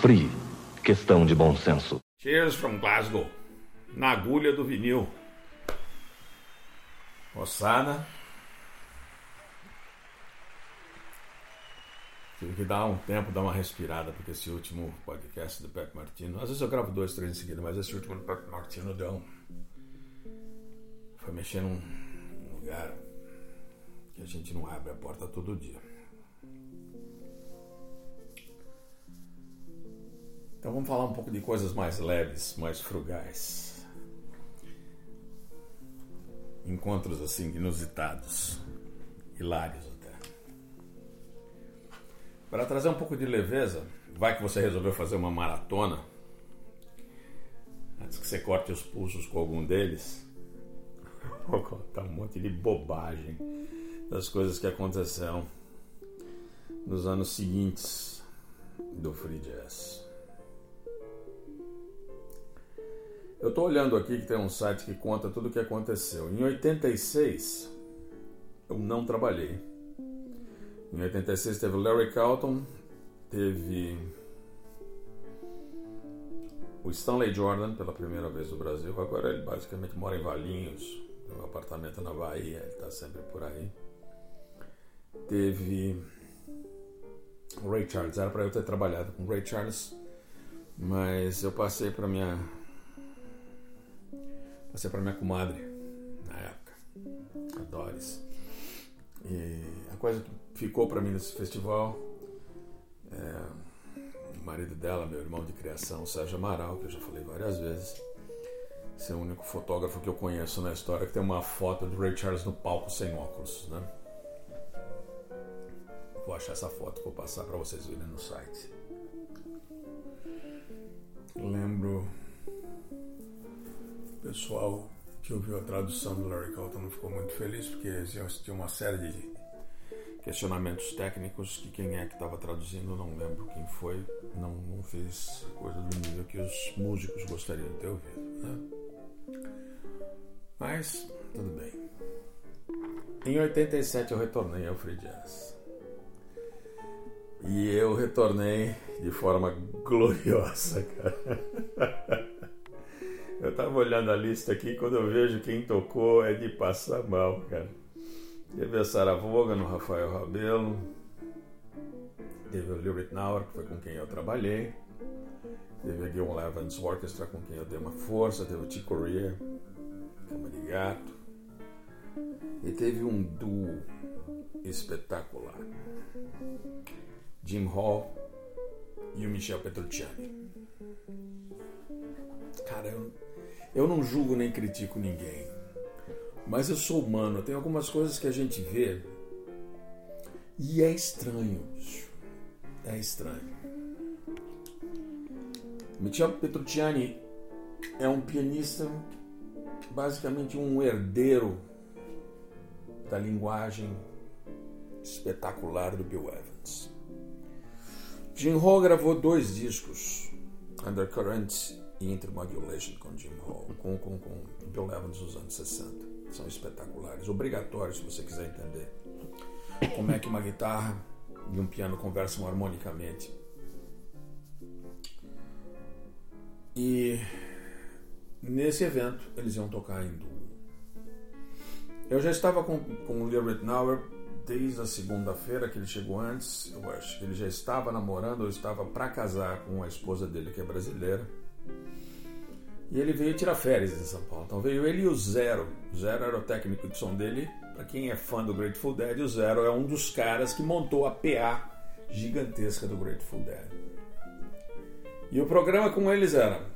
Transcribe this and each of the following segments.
Free. Questão de bom senso. Cheers from Glasgow. Na agulha do vinil. Moçada. Tive que dar um tempo, dar uma respirada, porque esse último podcast do Pepe Martino. Às vezes eu gravo dois, três em seguida, mas esse último do Pepe Martino deu. Foi mexer num lugar que a gente não abre a porta todo dia. Então vamos falar um pouco de coisas mais leves, mais frugais. Encontros assim inusitados, hilários até. Para trazer um pouco de leveza, vai que você resolveu fazer uma maratona. Antes que você corte os pulsos com algum deles, vou contar um monte de bobagem das coisas que aconteceram nos anos seguintes do free jazz. Eu estou olhando aqui que tem um site que conta tudo o que aconteceu. Em 86, eu não trabalhei. Em 86 teve Larry Carlton, teve o Stanley Jordan pela primeira vez no Brasil. Agora ele basicamente mora em Valinhos, tem um apartamento na Bahia, ele está sempre por aí. Teve o Ray Charles, era para eu ter trabalhado com o Ray Charles, mas eu passei para minha Passei para minha comadre na época, a Doris. E a coisa que ficou para mim nesse festival é o marido dela, meu irmão de criação, Sérgio Amaral, que eu já falei várias vezes. Esse é o único fotógrafo que eu conheço na história que tem uma foto de Ray Charles no palco sem óculos, né? Vou achar essa foto, vou passar para vocês verem no site. Lembro pessoal que ouviu a tradução do Larry Carlton não ficou muito feliz, porque existia uma série de questionamentos técnicos que quem é que estava traduzindo, não lembro quem foi, não, não fez coisa do nível que os músicos gostariam de ter ouvido. Né? Mas, tudo bem. Em 87 eu retornei ao Free Jazz. E eu retornei de forma gloriosa, cara. Eu tava olhando a lista aqui, quando eu vejo quem tocou é de passar mal, cara. Teve a Sarah Vaughan no Rafael Rabelo. Teve o Lyric Nauer, que foi com quem eu trabalhei. Teve a Gil Evans Orchestra, com quem eu dei uma força. Teve o Chico Corea, Cama de Gato. E teve um duo espetacular. Jim Hall e o Michel Petrucciani. Cara, eu eu não julgo nem critico ninguém. Mas eu sou humano, tem algumas coisas que a gente vê e é estranho. É estranho. Michel Petrucciani é um pianista, basicamente um herdeiro da linguagem espetacular do Bill Evans. Jim Hall gravou dois discos, Undercurrent e Intermodulation com Jim Hall, com, com, com Bill Evans dos anos 60. São espetaculares, obrigatórios se você quiser entender como é que uma guitarra e um piano conversam harmonicamente. E nesse evento eles iam tocar em duo. Eu já estava com, com o Leo Rittenauer desde a segunda-feira que ele chegou antes. Eu acho que ele já estava namorando ou estava para casar com a esposa dele que é brasileira. E ele veio tirar férias em São Paulo. Então veio ele e o Zero. O Zero era o técnico de som dele. Para quem é fã do Grateful Dead, o Zero é um dos caras que montou a PA gigantesca do Grateful Dead. E o programa com eles era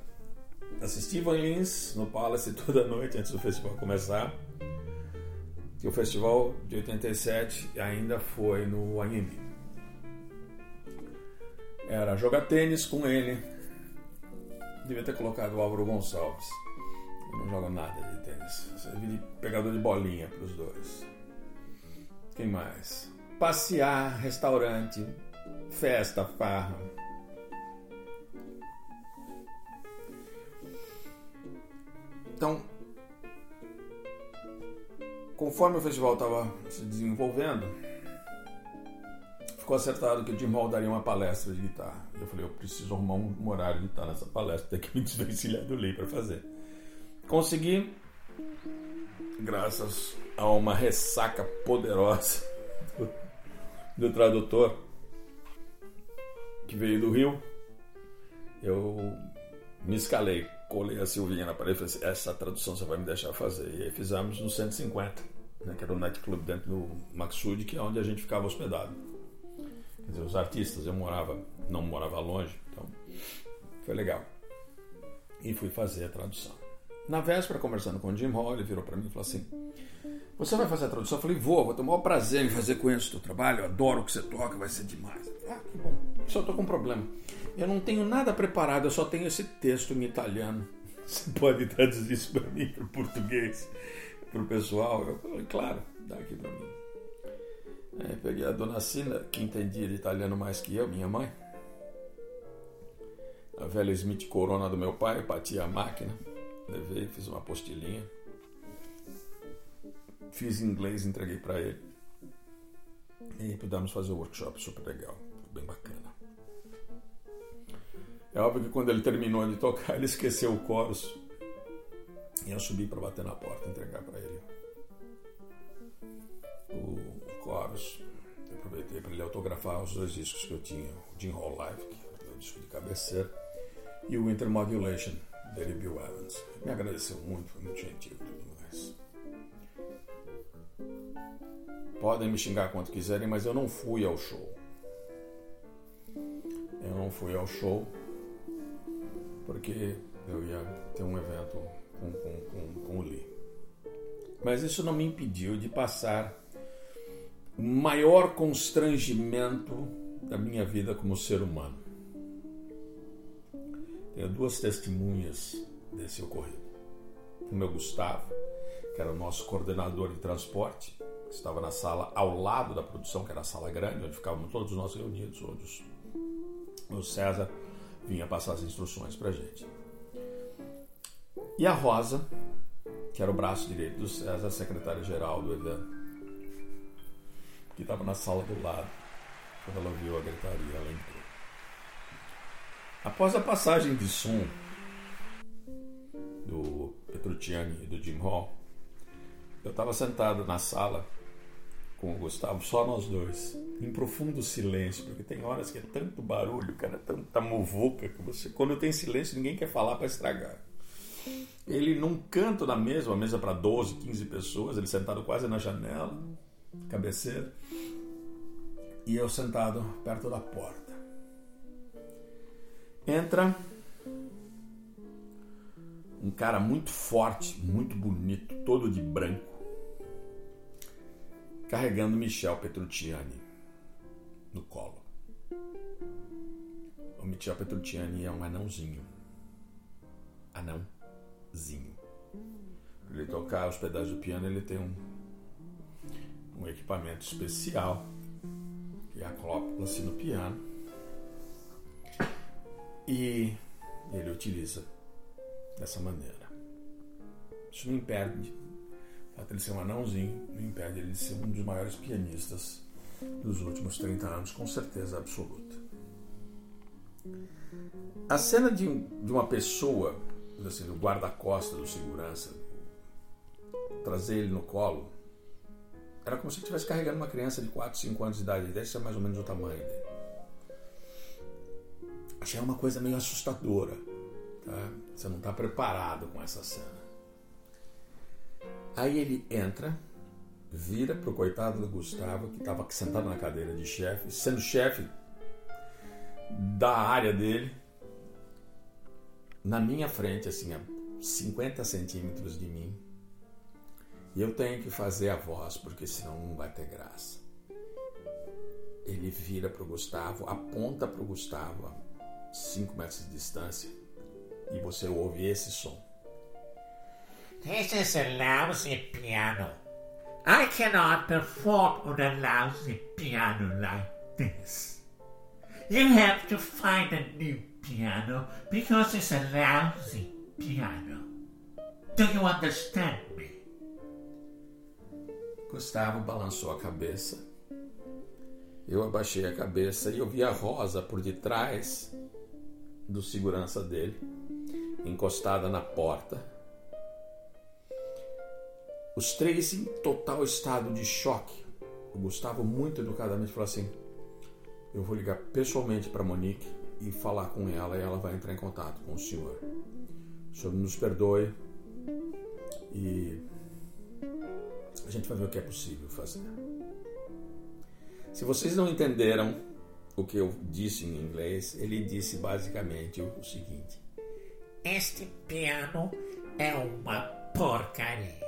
assistir Van Lins no Palace toda noite antes do festival começar. E o festival de 87 ainda foi no AMB. era jogar tênis com ele. Devia ter colocado o Álvaro Gonçalves. Eu não jogo nada de tênis. Servi de pegador de bolinha para os dois. Quem mais? Passear, restaurante, festa, farra. Então, conforme o festival estava se desenvolvendo, ficou acertado que o Jim Hall daria uma palestra de guitarra. Eu falei, eu preciso arrumar um horário de estar nessa palestra, tem que me desvencilhar do Lee para fazer. Consegui, graças a uma ressaca poderosa do, do tradutor que veio do Rio, eu me escalei colei a Silvinha na parede e falei assim, essa tradução você vai me deixar fazer. E aí fizemos no 150, né, que era um nightclub dentro do Maxud, que é onde a gente ficava hospedado. Quer dizer, os artistas, eu morava, não morava longe, então foi legal. E fui fazer a tradução. Na véspera, conversando com o Jim Hall, ele virou para mim e falou assim: Você vai fazer a tradução? Eu falei: Vou, vou ter o maior prazer em fazer com esse teu trabalho, eu adoro o que você toca, vai ser demais. Ah, que bom. Só estou com um problema. Eu não tenho nada preparado, eu só tenho esse texto em italiano. Você pode traduzir isso para mim, para o português, para o pessoal? Eu falei, claro, dá aqui para mim. Peguei a dona Sina, que entendia de italiano mais que eu, minha mãe. A velha Smith Corona do meu pai, bati a máquina, levei, fiz uma apostilinha. Fiz inglês, entreguei para ele. E pudemos fazer o workshop super legal, bem bacana. É óbvio que quando ele terminou de tocar, ele esqueceu o chorus. E eu subi para bater na porta entregar para ele o chorus. Para ele autografar os dois discos que eu tinha: o Jim Hall Live, que é o disco de cabeceira, e o Intermodulation, dele Bill Evans. Me agradeceu muito, foi muito gentil e tudo mais. Podem me xingar quanto quiserem, mas eu não fui ao show. Eu não fui ao show porque eu ia ter um evento com, com, com, com o Lee. Mas isso não me impediu de passar maior constrangimento da minha vida como ser humano. Tenho duas testemunhas desse ocorrido. O meu Gustavo, que era o nosso coordenador de transporte, estava na sala ao lado da produção, que era a sala grande, onde ficávamos todos nós reunidos, onde o César vinha passar as instruções para gente. E a Rosa, que era o braço direito do César, secretária-geral do evento, que estava na sala do lado, quando ela viu a gritaria, ela entrou. Após a passagem de som do Petrucciani e do Jim Hall, eu estava sentado na sala com o Gustavo, só nós dois, em profundo silêncio, porque tem horas que é tanto barulho, cara, tanta muvuca que você, quando tem silêncio, ninguém quer falar para estragar. Ele num canto da mesa, uma mesa para 12, 15 pessoas, ele sentado quase na janela, cabeceira, e eu sentado perto da porta. Entra um cara muito forte, muito bonito, todo de branco carregando Michel Petrucciani no colo. O Michel Petrucciani é um anãozinho. Anãozinho. Para ele tocar os pedais do piano, ele tem um, um equipamento especial que acopla-se no piano e ele utiliza dessa maneira. Isso não impede fato ele ser um anãozinho não impede ele de ser um dos maiores pianistas dos últimos 30 anos, com certeza absoluta. A cena de, de uma pessoa, assim, do guarda-costa, do segurança, trazer ele no colo, era como se estivesse carregando uma criança de 4, 5 anos de idade, deve ser mais ou menos o tamanho dele. Achei uma coisa meio assustadora. Tá? Você não está preparado com essa cena. Aí ele entra, vira pro coitado do Gustavo, que estava sentado na cadeira de chefe, sendo chefe da área dele, na minha frente, assim, a 50 centímetros de mim. E eu tenho que fazer a voz, porque senão não vai ter graça. ele vira para o Gustavo, aponta para o Gustavo a 5 metros de distância e você ouve esse som. This is a lousy piano. I cannot perform on a lousy piano like this. You have to find a new piano because it's a lousy piano. Do you understand? Gustavo balançou a cabeça. Eu abaixei a cabeça e eu vi a Rosa por detrás do segurança dele, encostada na porta. Os três em total estado de choque. O Gustavo, muito educadamente, falou assim: Eu vou ligar pessoalmente para Monique e falar com ela e ela vai entrar em contato com o senhor. O senhor nos perdoe e a gente vai ver o que é possível fazer. Se vocês não entenderam o que eu disse em inglês, ele disse basicamente o seguinte: Este piano é uma porcaria.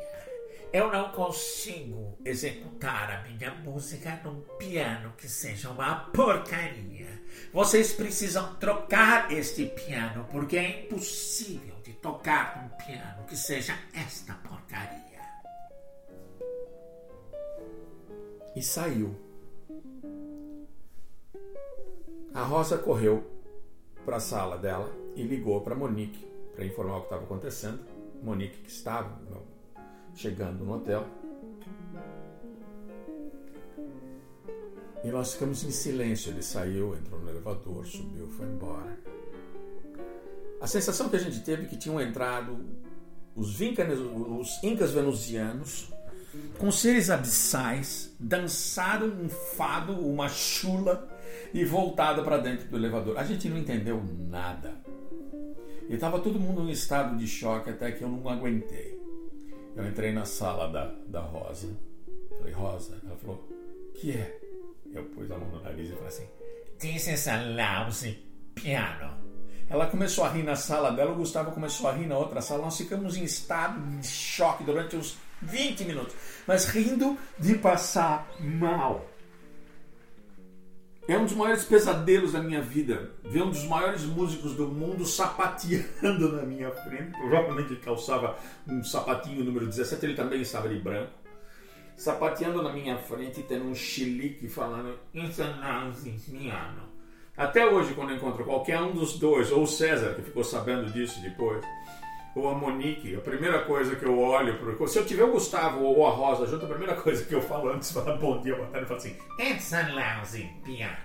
Eu não consigo executar a minha música num piano que seja uma porcaria. Vocês precisam trocar este piano, porque é impossível de tocar um piano que seja esta porcaria. E saiu. A Rosa correu para a sala dela e ligou para Monique para informar o que estava acontecendo. Monique que estava chegando no hotel. E nós ficamos em silêncio. Ele saiu, entrou no elevador, subiu, foi embora. A sensação que a gente teve é que tinham entrado os, vincanes, os incas venusianos com seres abissais, dançaram um fado, uma chula e voltado para dentro do elevador. A gente não entendeu nada. E estava todo mundo em estado de choque até que eu não aguentei. Eu entrei na sala da, da Rosa. Falei, Rosa. Ela falou, que é? Eu pus a mão no nariz e falei assim, This is a lousy piano. Ela começou a rir na sala dela, o Gustavo começou a rir na outra sala. Nós ficamos em estado de choque durante uns 20 minutos, mas rindo de passar mal. É um dos maiores pesadelos da minha vida ver um dos maiores músicos do mundo sapateando na minha frente. Provavelmente ele calçava um sapatinho número 17, ele também estava de branco. Sapateando na minha frente, tendo um chilique falando. Até hoje, quando eu encontro qualquer um dos dois, ou César, que ficou sabendo disso depois, ou a Monique, a primeira coisa que eu olho, pro, se eu tiver o Gustavo ou a Rosa junto, a primeira coisa que eu falo antes de falar bom dia, boa tarde, eu falo assim, It's a lousy piano.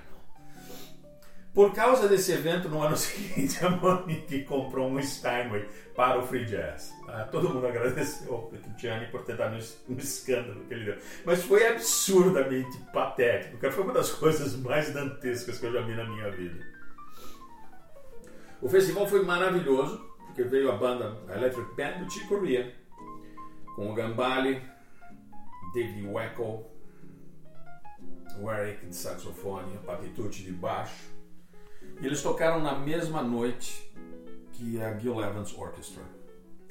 por causa desse evento, no ano seguinte, a Monique comprou um Steinway para o Free Jazz. Ah, todo mundo agradeceu ao Petrucciani por ter dado um escândalo que ele deu. Mas foi absurdamente patético, porque foi uma das coisas mais dantescas que eu já vi na minha vida. O festival foi maravilhoso, porque veio a banda a Electric Band do Chick Corea, com o Gambale, David Wackel, o Eric de saxofone, a Patitucci de baixo. E eles tocaram na mesma noite que a Gil Evans Orchestra.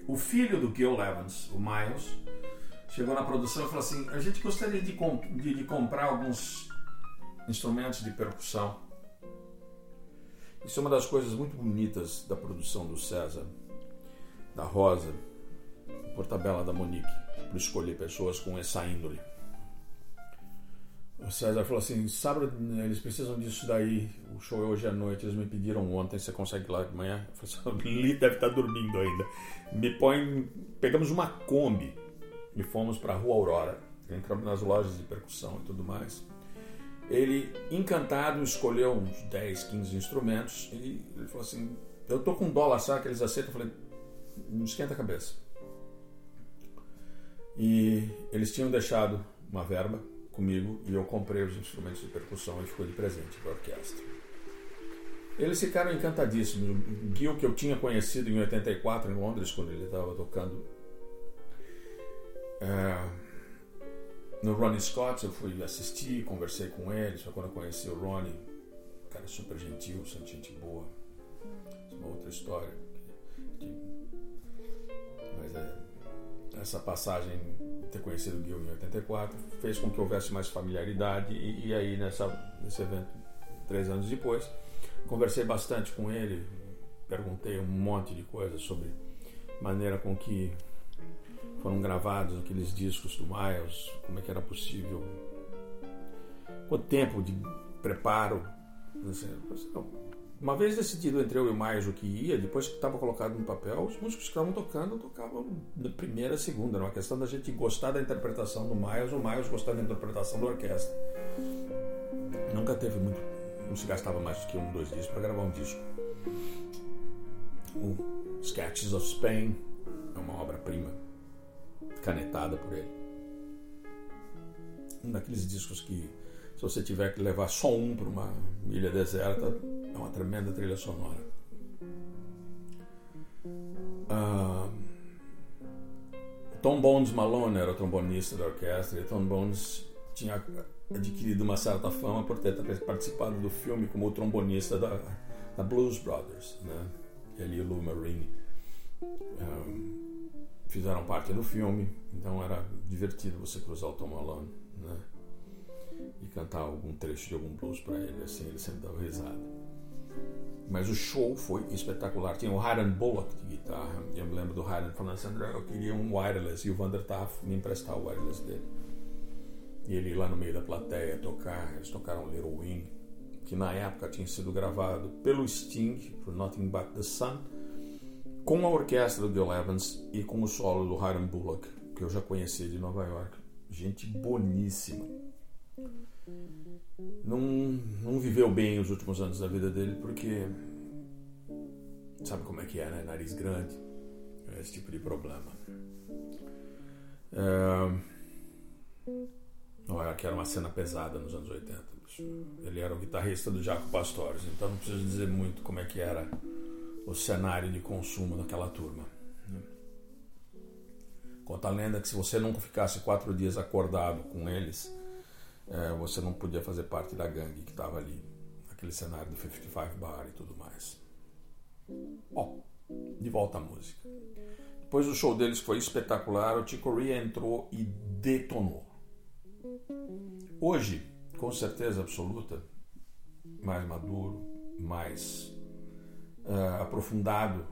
O filho do Gil Evans, o Miles, chegou na produção e falou assim: a gente gostaria de, comp de, de comprar alguns instrumentos de percussão. Isso é uma das coisas muito bonitas da produção do César, da Rosa, por tabela da Monique, por escolher pessoas com essa índole. O César falou assim: sábado eles precisam disso daí. O show é hoje à noite. Eles me pediram ontem. Você consegue lá de manhã? Eu falei assim: Li deve estar dormindo ainda. Me põe. Pegamos uma Kombi e fomos para a Rua Aurora. Entramos nas lojas de percussão e tudo mais. Ele, encantado, escolheu uns 10, 15 instrumentos e ele falou assim: Eu tô com dólar, sabe que eles aceitam? Eu falei: Não esquenta a cabeça. E eles tinham deixado uma verba comigo e eu comprei os instrumentos de percussão e ficou de presente para a orquestra. Eles ficaram encantadíssimos. O Gil, que eu tinha conhecido em 84 em Londres, quando ele estava tocando é, no Ronnie Scott, eu fui assistir, conversei com ele. Só quando eu conheci o Ronnie, cara super gentil, gente boa. É uma outra história. Mas é, essa passagem ter conhecido o Gil em 84, fez com que houvesse mais familiaridade e, e aí nessa, nesse evento, três anos depois, conversei bastante com ele, perguntei um monte de coisas sobre maneira com que foram gravados aqueles discos do Miles, como é que era possível, quanto tempo de preparo. Uma vez decidido entre eu e o Miles o que ia, depois que estava colocado no papel, os músicos que estavam tocando tocavam da primeira a segunda. Era uma questão da gente gostar da interpretação do Miles, o Miles gostar da interpretação da orquestra. Nunca teve muito. Não se gastava mais do que um, dois dias para gravar um disco. O Sketches of Spain é uma obra-prima, canetada por ele. Um daqueles discos que, se você tiver que levar só um para uma ilha deserta, é uma tremenda trilha sonora. Uh, Tom Bones Malone era o trombonista da orquestra e Tom Bones tinha adquirido uma certa fama por ter participado do filme como o trombonista da, da Blues Brothers, né? E o Lou Marini um, fizeram parte do filme, então era divertido você cruzar o Tom Malone, né? E cantar algum trecho de algum blues para ele, assim, ele sempre dava risada. Mas o show foi espetacular. Tinha o Hiram Bullock de guitarra. Eu me lembro do Hiram falando assim: André, eu queria um wireless. E o Vander Taff me emprestar o wireless dele. E ele lá no meio da plateia tocar. Eles tocaram Little Wing, que na época tinha sido gravado pelo Sting, por Nothing But the Sun, com a orquestra do Bill Evans e com o solo do Hiram Bullock, que eu já conhecia de Nova York. Gente boníssima não, não viveu bem os últimos anos da vida dele porque sabe como é que é, né? Nariz grande, esse tipo de problema. É... Olha, que era uma cena pesada nos anos 80. Ele era o guitarrista do Jaco Pastores, então não preciso dizer muito como é que era o cenário de consumo daquela turma. Né? Conta a lenda que se você não ficasse quatro dias acordado com eles, é, você não podia fazer parte da gangue que estava ali, aquele cenário do 55 Bar e tudo mais. Bom, de volta à música. Depois do show deles foi espetacular, o Chico Ria entrou e detonou. Hoje, com certeza absoluta, mais maduro, mais uh, aprofundado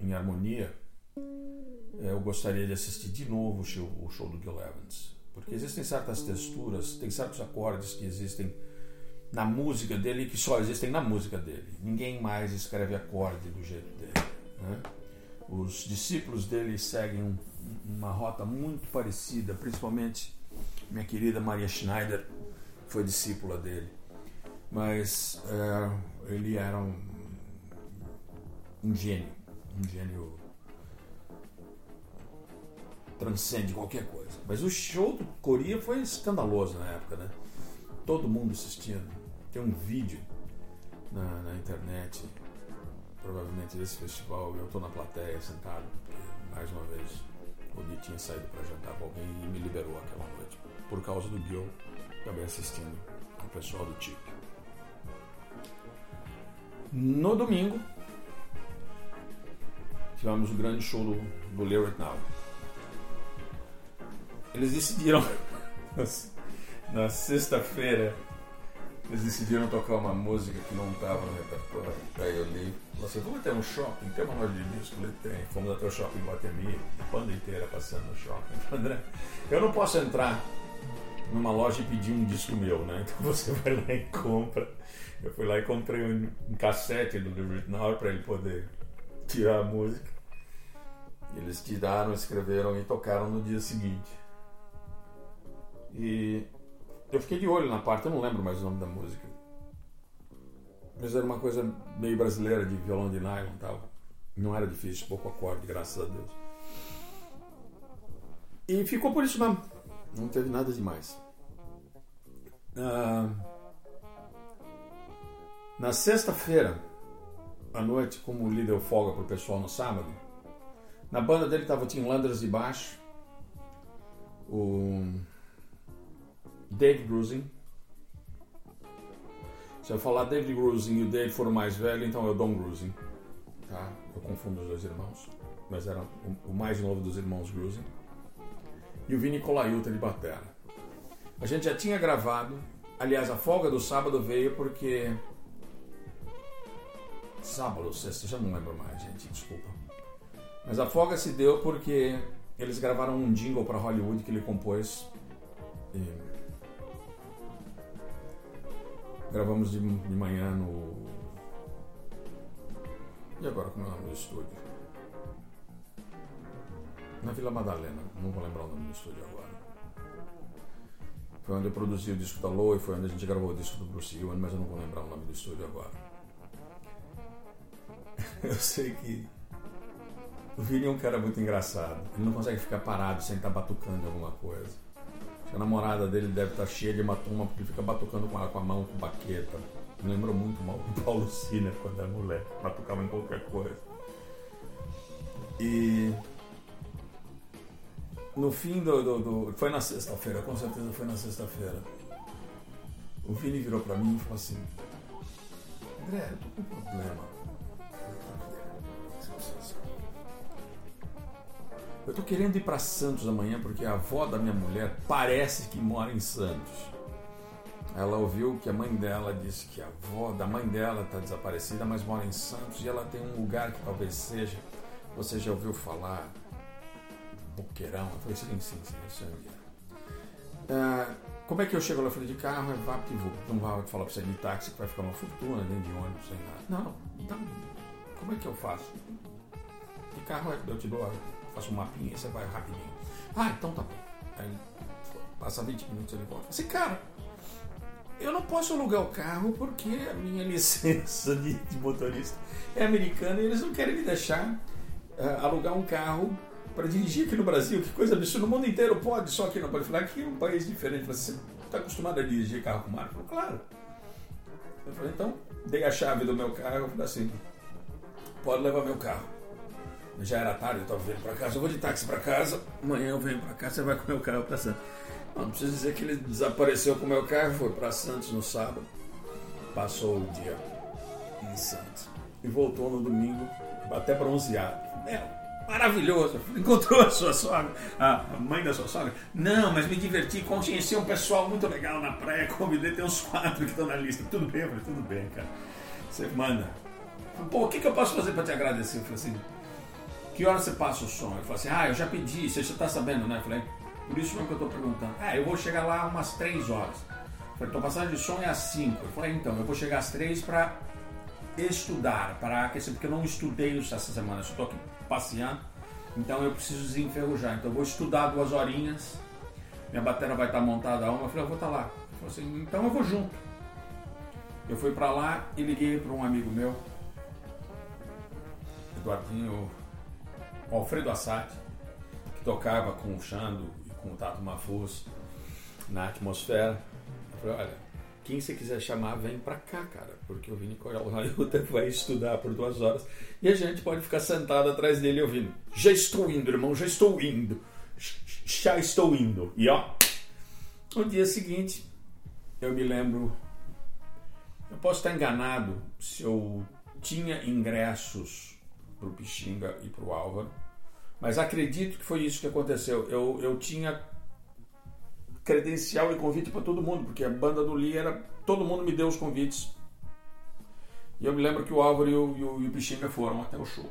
em harmonia, eh, eu gostaria de assistir de novo o show, o show do Gil Evans. Porque existem certas texturas, tem certos acordes que existem na música dele que só existem na música dele. Ninguém mais escreve acorde do jeito dele. Né? Os discípulos dele seguem um, uma rota muito parecida, principalmente minha querida Maria Schneider foi discípula dele. Mas é, ele era um, um gênio, um gênio transcende qualquer coisa. Mas o show do Coria foi escandaloso na época, né? Todo mundo assistindo. Tem um vídeo na, na internet, provavelmente desse festival, eu estou na plateia sentado, porque mais uma vez o Gui tinha saído para jantar com alguém e me liberou aquela noite. Por causa do Gil, também assistindo o pessoal do Tip. No domingo, tivemos o grande show do, do Now eles decidiram na sexta-feira eles decidiram tocar uma música que não estava no repertório. Aí eu li, você vamos até um shopping, tem uma loja de disco? Ele tem. Fomos até o shopping Guatemi, a banda inteira passando no shopping. André, eu não posso entrar numa loja e pedir um disco meu, né? Então você vai lá e compra. Eu fui lá e comprei um, um cassete do The Written para ele poder tirar a música. Eles tiraram, escreveram e tocaram no dia seguinte. E eu fiquei de olho na parte, eu não lembro mais o nome da música. Mas era uma coisa meio brasileira de violão de nylon e tal. Não era difícil, pouco acorde, graças a Deus. E ficou por isso mesmo. Não teve nada demais. Ah, na sexta-feira, à noite, como o líder folga para o pessoal no sábado, na banda dele estava o Tim Landers de baixo, o Dave Grusin. Se eu falar David Grusin e o Dave for o mais velho, então é o Don Grusin. Tá? Eu confundo os dois irmãos. Mas era o mais novo dos irmãos Grusin. e o Vini Colaiuta de batera. A gente já tinha gravado, aliás, a folga do sábado veio porque. Sábado, sexta, já não lembro mais, gente, desculpa. Mas a folga se deu porque eles gravaram um jingle para Hollywood que ele compôs. E... Gravamos de, de manhã no. E agora como é o nome do estúdio? Na Vila Madalena, não vou lembrar o nome do estúdio agora. Foi onde eu produzi o disco da Loa e foi onde a gente gravou o disco do Bruce Ewan, mas eu não vou lembrar o nome do estúdio agora. Eu sei que o Vini é um cara muito engraçado. Ele não consegue ficar parado sem estar batucando alguma coisa. A namorada dele deve estar cheia de hematoma porque ele fica batucando com ela com a mão, com baqueta. Me lembrou muito mal do Paulo Ciner quando era mulher. Batucava em qualquer coisa. E no fim do, do, do foi na sexta-feira, com certeza foi na sexta-feira. O Vini virou para mim e falou assim: André, tô com um problema. Eu tô querendo ir para Santos amanhã porque a avó da minha mulher parece que mora em Santos. Ela ouviu que a mãe dela disse que a avó da mãe dela está desaparecida, mas mora em Santos e ela tem um lugar que talvez seja. Você já ouviu falar? Boqueirão? Eu falei, sim, sim, sim, onde é. Ah, como é que eu chego lá? Eu falei, de carro é vá Não vai falar para você de táxi que vai ficar uma fortuna, nem de ônibus, sem nada. Não, então, como é que eu faço? De carro é, eu te dou, eu faço um mapinha e você vai rapidinho. Ah, então tá bom. Aí passa 20 minutos ele volta. Assim, cara, eu não posso alugar o carro porque a minha licença de, de motorista é americana e eles não querem me deixar uh, alugar um carro para dirigir aqui no Brasil. Que coisa absurda. O mundo inteiro pode, só que não pode. Falar que é um país diferente. Você está acostumado a dirigir carro com marca? Falei, claro. Eu falei, então, dei a chave do meu carro. Eu falei assim: pode levar meu carro. Já era tarde, eu estava vindo para casa. Eu vou de táxi para casa. Amanhã eu venho para cá, você vai com meu carro para Santos. Não precisa dizer que ele desapareceu com o meu carro. Foi para Santos no sábado. Passou o dia em Santos. E voltou no domingo, até bronzeado. Meu, maravilhoso. Encontrou a sua sogra, a mãe da sua sogra? Não, mas me diverti, conheci um pessoal muito legal na praia, convidei, tem uns quatro que estão na lista. Tudo bem? Eu falei, tudo bem, cara. Você manda. Pô, o que, que eu posso fazer para te agradecer? Eu falei assim, que hora você passa o som? Ele falou assim, ah, eu já pedi, você já está sabendo, né? Eu falei, por isso mesmo que eu estou perguntando. Ah, eu vou chegar lá umas 3 horas. Eu falei, tua passagem de som é às 5. Eu falei, então, eu vou chegar às 3 para estudar, para aquecer, porque eu não estudei essa semana, eu estou aqui passeando, então eu preciso desenferrujar. Então eu vou estudar duas horinhas, minha bateria vai estar montada a uma. Eu falei, eu vou estar lá. Falei assim, então eu vou junto. Eu fui para lá e liguei para um amigo meu, Eduardinho Alfredo Assad, que tocava com o Xando e com o Tato Mafuz na atmosfera. Eu falei, olha, quem você quiser chamar, vem para cá, cara, porque o Vini Coyalhayuta vai estudar por duas horas e a gente pode ficar sentado atrás dele ouvindo. Já estou indo, irmão, já estou indo. Já estou indo. E ó, no dia seguinte, eu me lembro. Eu posso estar enganado se eu tinha ingressos para o Pixinga e para o Álvaro. Mas acredito que foi isso que aconteceu. Eu, eu tinha credencial e convite para todo mundo, porque a banda do Lee era. Todo mundo me deu os convites. E eu me lembro que o Álvaro e o, e o, e o Pixinga foram até o show.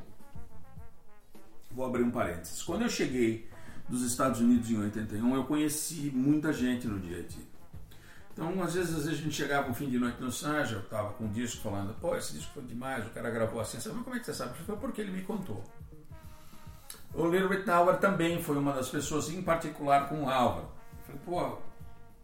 Vou abrir um parênteses. Quando eu cheguei dos Estados Unidos em 81, eu conheci muita gente no dia a dia. Então, às vezes, às vezes a gente chegava um fim de noite no Sanja, eu estava com um disco falando, pô, esse disco foi demais, o cara gravou assim, sabe, como é que você sabe? Foi porque ele me contou. O Little Rittenauer também foi uma das pessoas, em particular com o Álvaro. Eu falei, pô,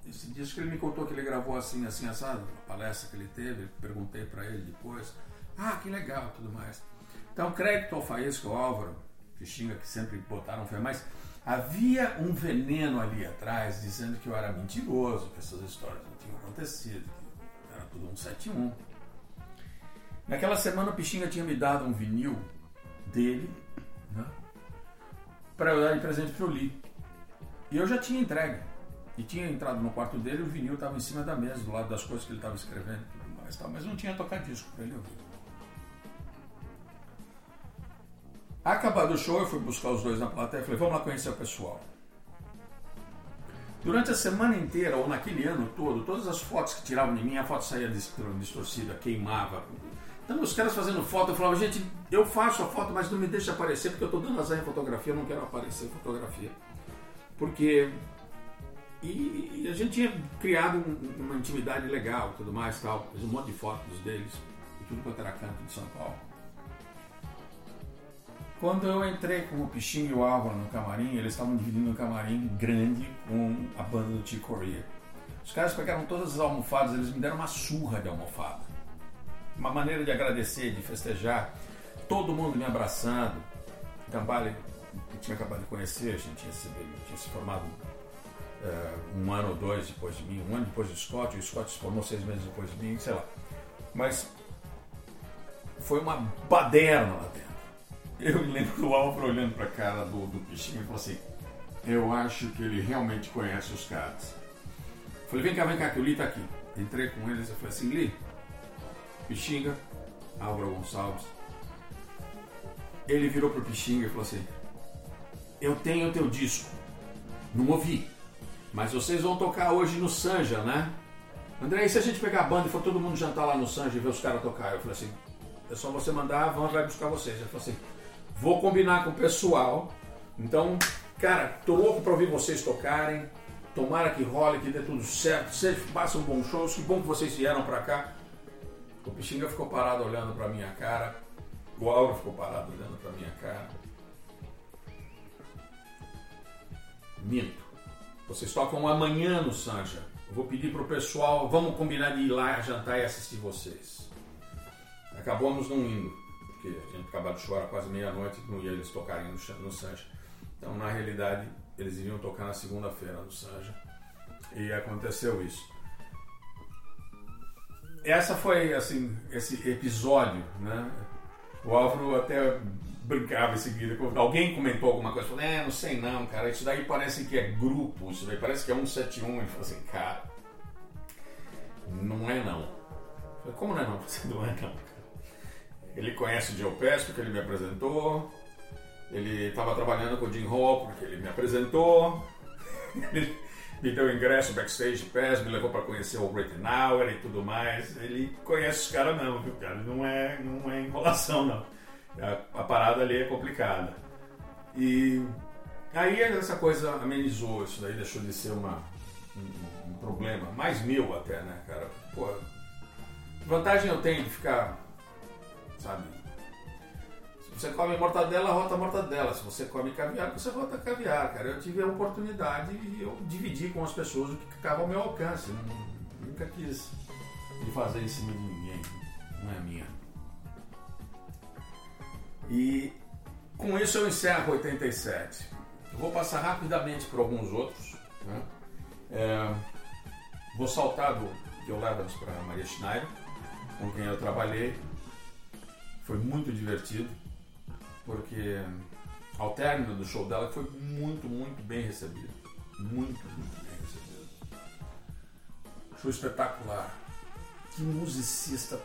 esse disco ele me contou que ele gravou assim, assim, assado, a palestra que ele teve, perguntei para ele depois. Ah, que legal, tudo mais. Então, crédito ao Faísca, ao Álvaro, que xinga que sempre botaram fé, mas Havia um veneno ali atrás dizendo que eu era mentiroso, que essas histórias não tinham acontecido, que era tudo um 71. Naquela semana o Pixinga tinha me dado um vinil dele né, para eu dar de presente para o Lee. E eu já tinha entregue. E tinha entrado no quarto dele, o vinil estava em cima da mesa, do lado das coisas que ele estava escrevendo e tudo mais, mas não tinha tocado disco para ele ouvir. Acabado o show, eu fui buscar os dois na plateia e falei, vamos lá conhecer o pessoal. Durante a semana inteira, ou naquele ano todo, todas as fotos que tiravam de mim, a foto saía distorcida, queimava. Então os caras fazendo foto, eu falava, gente, eu faço a foto, mas não me deixa aparecer, porque eu estou dando azar em fotografia, eu não quero aparecer em fotografia. Porque. E, e a gente tinha criado um, uma intimidade legal tudo mais tal. Fiz um monte de fotos deles, e tudo quanto era canto de São Paulo. Quando eu entrei com o Pichinho e o Álvaro no camarim, eles estavam dividindo um camarim grande com a banda do Chico Corea. Os caras pegaram todas as almofadas, eles me deram uma surra de almofada. Uma maneira de agradecer, de festejar. Todo mundo me abraçando. Gambale, eu tinha acabado de conhecer, a gente tinha se, tinha se formado uh, um ano ou dois depois de mim, um ano depois do Scott, o Scott se formou seis meses depois de mim, sei lá. Mas foi uma baderna lá dentro. Eu me lembro do Álvaro olhando para a cara do, do bichinho e falou assim: Eu acho que ele realmente conhece os caras. Falei: Vem cá, vem cá, que o Lee tá aqui. Entrei com eles e falei assim: Lee, Pixinga, Álvaro Gonçalves. Ele virou pro Pixinga e falou assim: Eu tenho o teu disco. Não ouvi. Mas vocês vão tocar hoje no Sanja, né? André, e se a gente pegar a banda e for todo mundo jantar lá no Sanja e ver os caras tocar? Eu falei assim: É só você mandar, a van vai buscar vocês. Ele falou assim: Vou combinar com o pessoal. Então, cara, tô louco para ouvir vocês tocarem. Tomara que role, que dê tudo certo. Vocês façam um bom show. Que bom que vocês vieram para cá. O Pixinga ficou parado olhando para minha cara. O Auro ficou parado olhando para minha cara. Minto. Vocês tocam amanhã no Sanja. Eu vou pedir pro pessoal, vamos combinar de ir lá jantar e assistir vocês. Acabamos não indo porque a gente acabou de chorar quase meia-noite e não ia eles tocarem no, no Sanja. Então, na realidade, eles iriam tocar na segunda-feira no Sanja. E aconteceu isso. Essa foi, assim, esse episódio, né? O Álvaro até brincava em seguida. Alguém comentou alguma coisa, falou, é, não sei não, cara, isso daí parece que é grupo, isso daí parece que é 171. E falou assim, cara, não é não. Eu falei, como não é não? Você não é não. Ele conhece o Joe Pesco, porque ele me apresentou. Ele estava trabalhando com o Jim Hall, porque ele me apresentou. Ele me deu ingresso backstage pass, me levou para conhecer o Rittenauer e tudo mais. Ele conhece os caras não, viu, cara? Não é, não é enrolação, não. A, a parada ali é complicada. E aí essa coisa amenizou, isso daí deixou de ser uma, um, um problema. Mais meu até, né, cara? Pô, vantagem eu tenho de ficar sabe? Se você come mortadela, rota mortadela. Se você come caviar, você rota caviar, cara. Eu tive a oportunidade e eu dividi com as pessoas o que ficava ao meu alcance. Não, nunca quis fazer em cima de ninguém. Não é minha. E com isso eu encerro 87. Eu vou passar rapidamente por alguns outros. Né? É, vou saltar do que eu levo para Maria Schneider, com quem eu trabalhei foi muito divertido, porque ao término do show dela foi muito, muito bem recebido. Muito, muito bem recebido. Show espetacular. Que musicista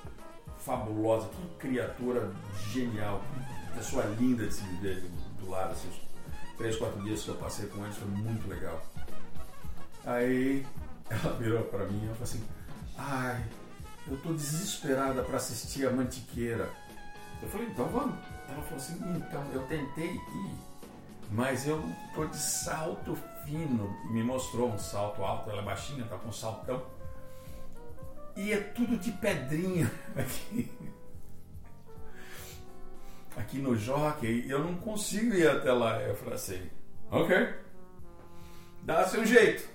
fabulosa, que criatura genial, que pessoa linda de se viver do lado. Assim, os três, quatro dias que eu passei com eles foi muito legal. Aí ela virou para mim e falou assim: Ai, eu tô desesperada para assistir a Mantiqueira. Eu falei, então vamos. Ela falou assim, então, eu tentei ir, mas eu tô de salto fino. Me mostrou um salto alto, ela é baixinha, tá com um saltão. E é tudo de pedrinha aqui. Aqui no jockey, eu não consigo ir até lá. Eu falei assim, ok. Dá seu jeito.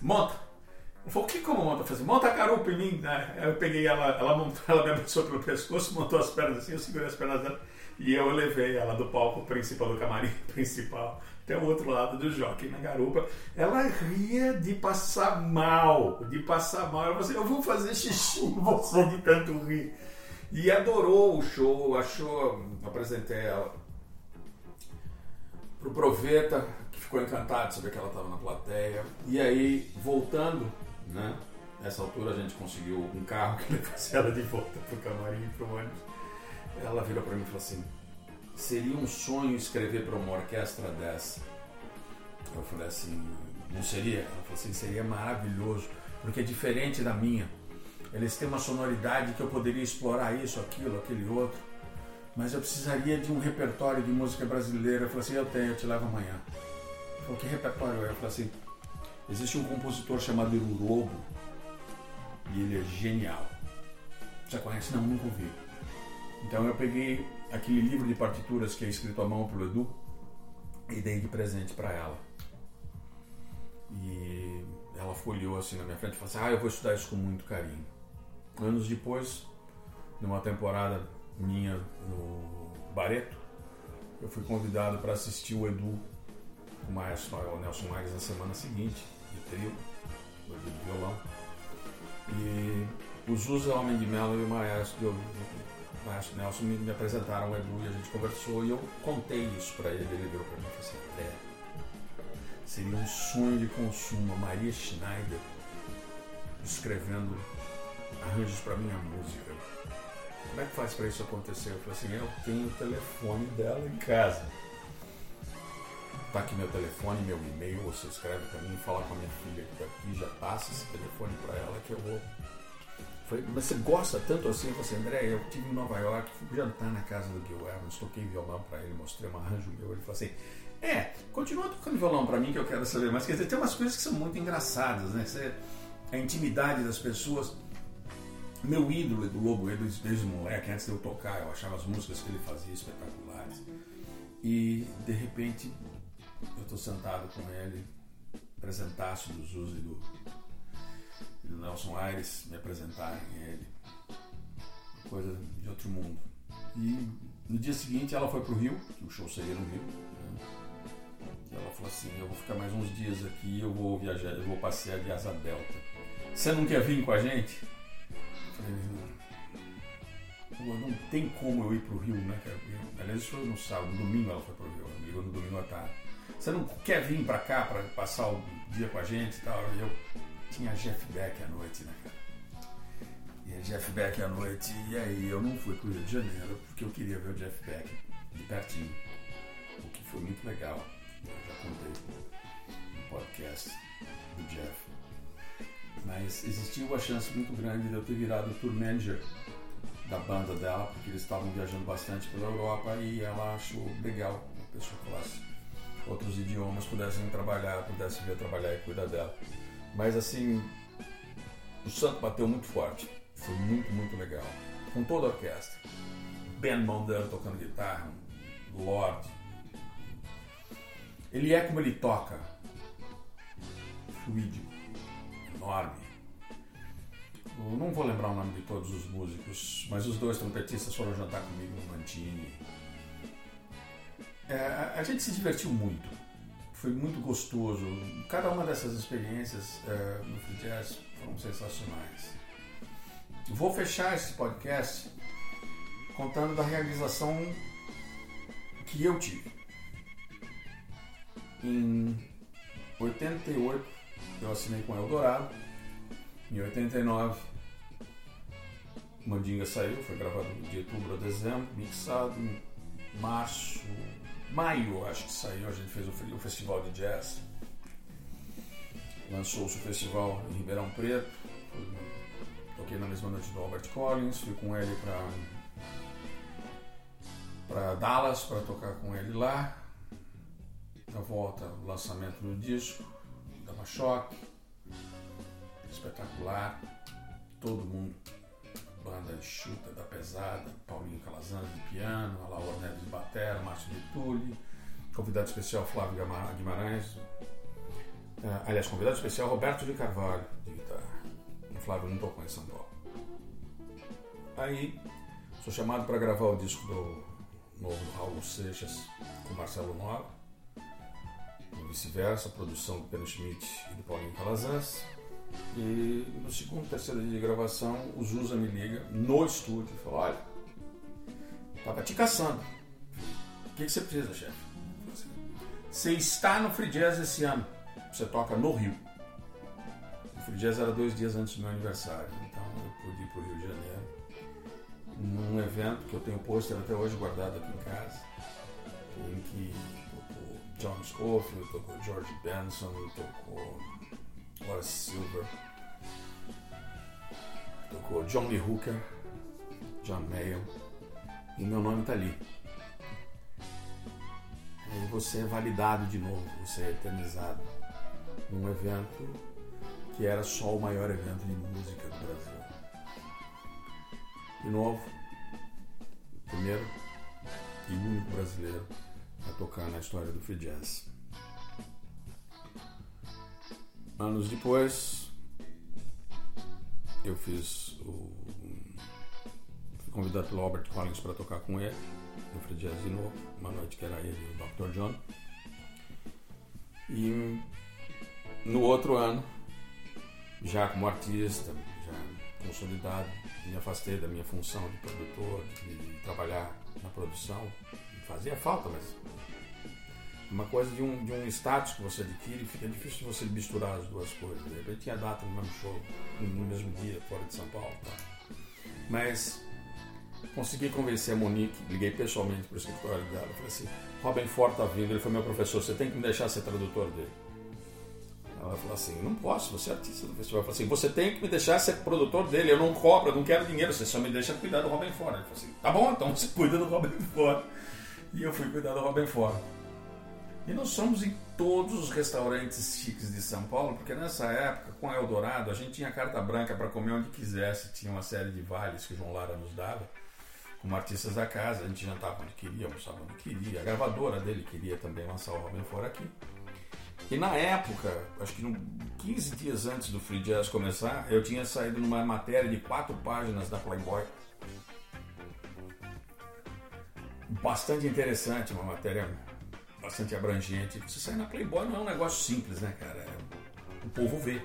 Monta. Falei, o que como monta? Eu falei assim, monta a garupa em mim. Né? Eu peguei ela, ela montou, ela me abraçou pelo pescoço, montou as pernas assim, eu segurei as pernas dela e eu levei ela do palco principal, do camarim principal, até o outro lado do jockey na garupa. Ela ria de passar mal, de passar mal. Eu falei assim, eu vou fazer xixi em você de tanto rir. E adorou o show, achou, apresentei ela pro Proveta, que ficou encantado de saber que ela estava na plateia. E aí, voltando né? Nessa altura a gente conseguiu um carro que levasse ela de volta para o camarim e para o ônibus. Ela virou para mim e falou assim: seria um sonho escrever para uma orquestra dessa. Eu falei assim: Não seria? Ela falou assim, seria maravilhoso, porque é diferente da minha. Eles têm uma sonoridade que eu poderia explorar isso, aquilo, aquele outro. Mas eu precisaria de um repertório de música brasileira. Eu falei assim, eu tenho, eu te levo amanhã. Falou, que repertório é? Eu falei assim, existe um compositor chamado Iru Lobo e ele é genial. Já conhece? Não, nunca ouvi. Então eu peguei aquele livro de partituras que é escrito à mão pelo Edu e dei de presente para ela. E ela folheou assim na minha frente e falou assim: Ah, eu vou estudar isso com muito carinho. Anos depois, numa temporada minha no Bareto, eu fui convidado para assistir o Edu, o maestro Nelson Aires, na semana seguinte, trio, o de violão. E o Zusa Homem de Melo e o maestro, o maestro Nelson me, me apresentaram o Edu e a gente conversou e eu contei isso para ele. Ele virou para mim e falou assim: é, seria um sonho de consumo. Maria Schneider escrevendo arranjos para minha música. Como é que faz para isso acontecer? Eu falei assim: eu tenho o telefone dela em casa. Tá aqui meu telefone, meu e-mail, você escreve para mim, fala com a minha filha que tá aqui, já passa esse telefone para ela que eu vou. Falei, mas você gosta tanto assim? Eu falei assim, André, eu estive em Nova York, fui jantar na casa do Gil Evans, toquei violão para ele, mostrei um arranjo meu. Ele falou assim: É, continua tocando violão para mim que eu quero saber. Mas quer dizer, tem umas coisas que são muito engraçadas, né? Você, a intimidade das pessoas. Meu ídolo do Lobo, desde, desde moleque, antes de eu tocar, eu achava as músicas que ele fazia espetaculares. E de repente eu estou sentado com ele, apresentaço do Zuzi e do, e do Nelson Aires, me apresentarem ele. Coisa de outro mundo. E no dia seguinte ela foi pro Rio, que o show seria no Rio. Né? E ela falou assim, eu vou ficar mais uns dias aqui, eu vou viajar, eu vou passear de asa delta. Você não quer vir com a gente? Eu falei, não, tem como eu ir pro Rio, né? Aliás, isso foi no sábado, no domingo ela foi pro Rio, ela me ligou no domingo à tarde. Você não quer vir para cá para passar o dia com a gente e tal? E eu tinha Jeff Beck à noite, né, cara? E Jeff Beck à noite, e aí eu não fui pro Rio de Janeiro porque eu queria ver o Jeff Beck de pertinho. O que foi muito legal. Eu já contei no podcast do Jeff. Mas existiu uma chance muito grande de eu ter virado tour manager da banda dela, porque eles estavam viajando bastante pela Europa e ela achou legal uma pessoa que falasse outros idiomas pudessem trabalhar, pudessem vir trabalhar e cuidar dela. Mas assim, o santo bateu muito forte. Foi muito, muito legal. Com toda a orquestra. Ben Mondano tocando guitarra, Lord. Ele é como ele toca. Fluídico, enorme. Eu não vou lembrar o nome de todos os músicos, mas os dois trompetistas foram jantar comigo no Mantini. É, a gente se divertiu muito. Foi muito gostoso. Cada uma dessas experiências é, no Free Jazz foram sensacionais. Vou fechar esse podcast contando da realização que eu tive. Em 88 eu assinei com Eldorado. Em 89 Mandinga saiu, foi gravado de outubro a dezembro, mixado em março, maio acho que saiu, a gente fez o, o festival de jazz. Lançou-se o festival em Ribeirão Preto. Toquei na mesma noite do Albert Collins, fui com ele para para Dallas para tocar com ele lá. Na volta, o lançamento do disco, dava choque, espetacular, todo mundo banda enxuta da pesada, Paulinho Calazans de piano, a Neves de batera, Márcio de Tulli, convidado especial Flávio Guimarães, uh, aliás, convidado especial Roberto de Carvalho de guitarra. O Flávio não tocou em São Paulo. Aí sou chamado para gravar o disco do novo Raul Seixas com Marcelo Nova, e vice-versa, produção do Pedro Schmidt e do Paulinho Calazans. E no segundo, terceiro dia de gravação, o Zusa me liga no estúdio e fala: Olha, tava te caçando. O que, que você precisa, chefe? Você está no Free Jazz esse ano. Você toca no Rio. O Free Jazz era dois dias antes do meu aniversário, então eu pude ir para o Rio de Janeiro. Num evento que eu tenho pôster até hoje guardado aqui em casa, em que John Scofield, tocou George Benson, tocou Horace Silver, tocou John Lee Hooker, John Mayall, e meu nome está ali. Aí você é validado de novo, você é eternizado num evento que era só o maior evento de música do Brasil. De novo, primeiro e único brasileiro a tocar na história do free jazz. Anos depois, eu fiz o. Fui convidado pelo Albert Collins para tocar com ele no free jazz de novo, uma noite que era ele e o Dr. John. E no outro ano, já como artista, já consolidado, me afastei da minha função de produtor, de trabalhar na produção. Fazia falta, mas uma coisa de um, de um status que você adquire, fica difícil você misturar as duas coisas. De repente tinha data no mesmo show, no mesmo dia, fora de São Paulo. Tá? Mas consegui convencer a Monique, liguei pessoalmente para o escritório dela, falei assim, Robin Ford está vindo, ele foi meu professor, você tem que me deixar ser tradutor dele. Ela falou assim, não posso, você é artista do festival. Eu falei assim, você tem que me deixar ser produtor dele, eu não cobro, eu não quero dinheiro, você só me deixa cuidar do Robin Ford. Ele falou assim, tá bom, então você cuida do Robin Ford. E eu fui cuidar do Robin Ford. E nós somos em todos os restaurantes chiques de São Paulo, porque nessa época, com Eldorado, a gente tinha carta branca para comer onde quisesse, tinha uma série de vales que o João Lara nos dava, como artistas da casa, a gente jantava onde queria, almoçava onde queria, a gravadora dele queria também lançar o Robin Fora aqui. E na época, acho que 15 dias antes do Free Jazz começar, eu tinha saído numa matéria de quatro páginas da Playboy. Bastante interessante, uma matéria bastante abrangente. Você sair na Playboy não é um negócio simples, né, cara? É, o povo vê.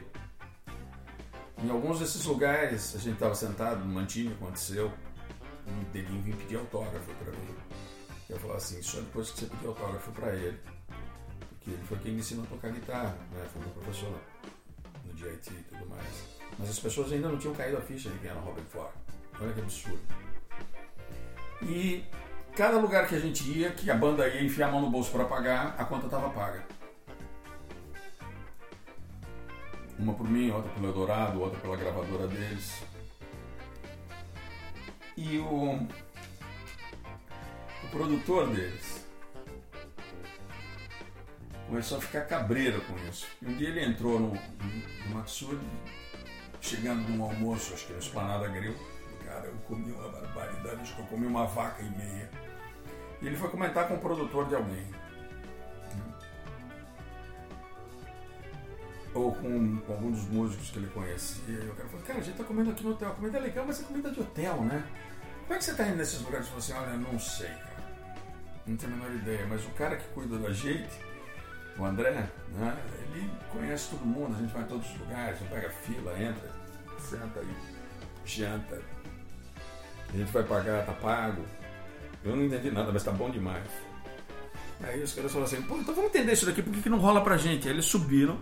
Em alguns desses lugares, a gente estava sentado no Mantinho, aconteceu, um dedinho vinha pedir autógrafo para mim. Eu falava assim, só depois que você pedir autógrafo para ele. Porque ele foi quem me ensinou a tocar guitarra, né? Foi meu professor no DIT e tudo mais. Mas as pessoas ainda não tinham caído a ficha de quem era Robin Ford. Olha que absurdo. E Cada lugar que a gente ia, que a banda ia enfiar a mão no bolso para pagar, a conta estava paga. Uma por mim, outra pelo Eldorado, outra pela gravadora deles. E o, o produtor deles começou a ficar cabreiro com isso. E um dia ele entrou no, no Matsuri, chegando num almoço, acho que era Esplanada Grill. Cara, eu comi uma barbaridade, acho que eu comi uma vaca e meia. E ele foi comentar com o produtor de alguém. Ou com, com algum dos músicos que ele conhecia. E o cara falou, cara, a gente tá comendo aqui no hotel. A comida é legal, mas é comida de hotel, né? Como é que você tá indo nesses lugares? Ele falou assim, olha, não sei, cara. Não tenho a menor ideia. Mas o cara que cuida da gente, o André, né? Ele conhece todo mundo, a gente vai em todos os lugares, pega fila, entra, senta aí, janta. A gente vai pagar, tá pago. Eu não entendi nada, mas tá bom demais. Aí os caras falaram assim, pô, então vamos entender isso daqui, por que, que não rola pra gente? Aí eles subiram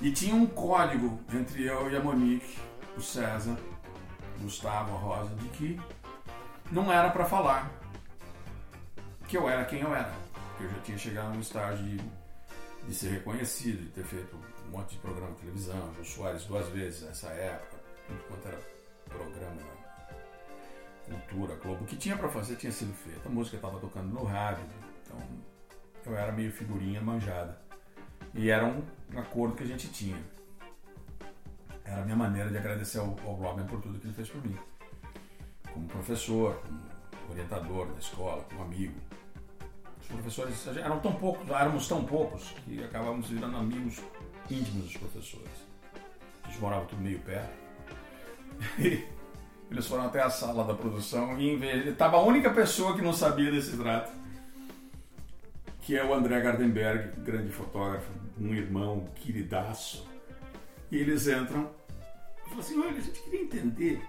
e tinha um código entre eu e a Monique, o César, o Gustavo, a Rosa, de que não era para falar que eu era quem eu era. Porque eu já tinha chegado num estágio de, de ser reconhecido, de ter feito um monte de programa de televisão, Jô Soares duas vezes nessa época, tudo quanto era programa Cultura, Globo, o que tinha para fazer tinha sido feito. A música estava tocando no rádio, então eu era meio figurinha manjada. E era um acordo que a gente tinha. Era a minha maneira de agradecer ao, ao Robin por tudo que ele fez por mim. Como professor, como orientador da escola, como amigo. Os professores eram tão poucos, éramos tão poucos que acabávamos virando amigos íntimos dos professores. A gente morava tudo meio perto. Eles foram até a sala da produção e estava a única pessoa que não sabia desse trato, que é o André Gardenberg, grande fotógrafo, um irmão queridaço. E eles entram e falam assim: olha, a gente queria entender.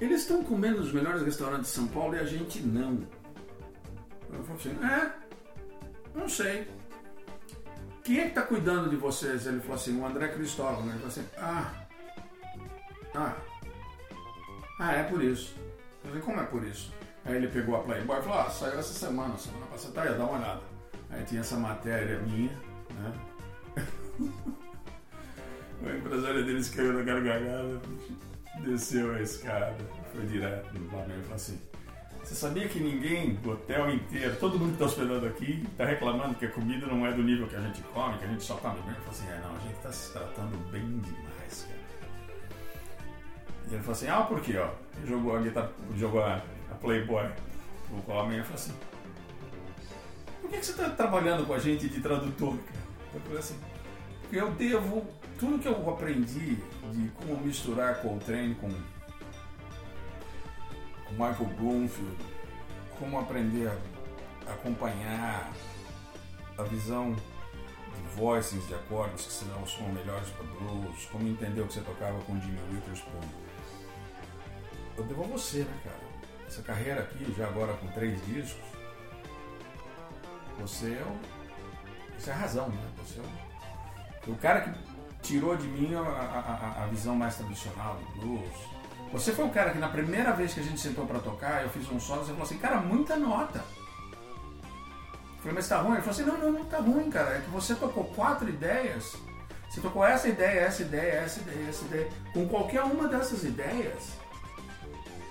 Eles estão comendo nos melhores restaurantes de São Paulo e a gente não. Eu falo assim: é, não sei. Quem é que está cuidando de vocês? Ele falou assim: o André Cristóvão. Ele falou assim: ah, ah, ah, é por isso. Eu falei, como é por isso? Aí ele pegou a Playboy e falou, ah, saiu essa semana, semana passada, tá aí, dá uma olhada. Aí tinha essa matéria minha, né? o empresário deles caiu na gargalhada, desceu a escada, foi direto no Flamengo e falou assim: Você sabia que ninguém do hotel inteiro, todo mundo que está hospedando aqui, está reclamando que a comida não é do nível que a gente come, que a gente só come bem? Eu falei assim: É, não, a gente está se tratando bem demais, cara. E ele falou assim: Ah, por quê? Ó, ele jogou a guitarra, jogou a, a Playboy pro homem e falou assim: Por que, que você está trabalhando com a gente de tradutor, cara? Eu falei assim: Porque eu devo tudo que eu aprendi de como misturar Coltrane com, com Michael Bloomfield, como aprender a acompanhar a visão de voices, de acordes que senão são melhores para blues, como entender o que você tocava com Jimmy Witherspoon. Devo a você, né, cara? Essa carreira aqui, já agora com três discos, você é o. Você é a razão, né? Você é o, o cara que tirou de mim a, a, a, visão mais tradicional do blues. Você foi o cara que na primeira vez que a gente sentou para tocar, eu fiz um solo, você falou assim, cara, muita nota. Eu falei, mas tá ruim? Ele falou assim, não, não, não tá ruim, cara. É que você tocou quatro ideias. Você tocou essa ideia, essa ideia, essa ideia, essa ideia. Com qualquer uma dessas ideias,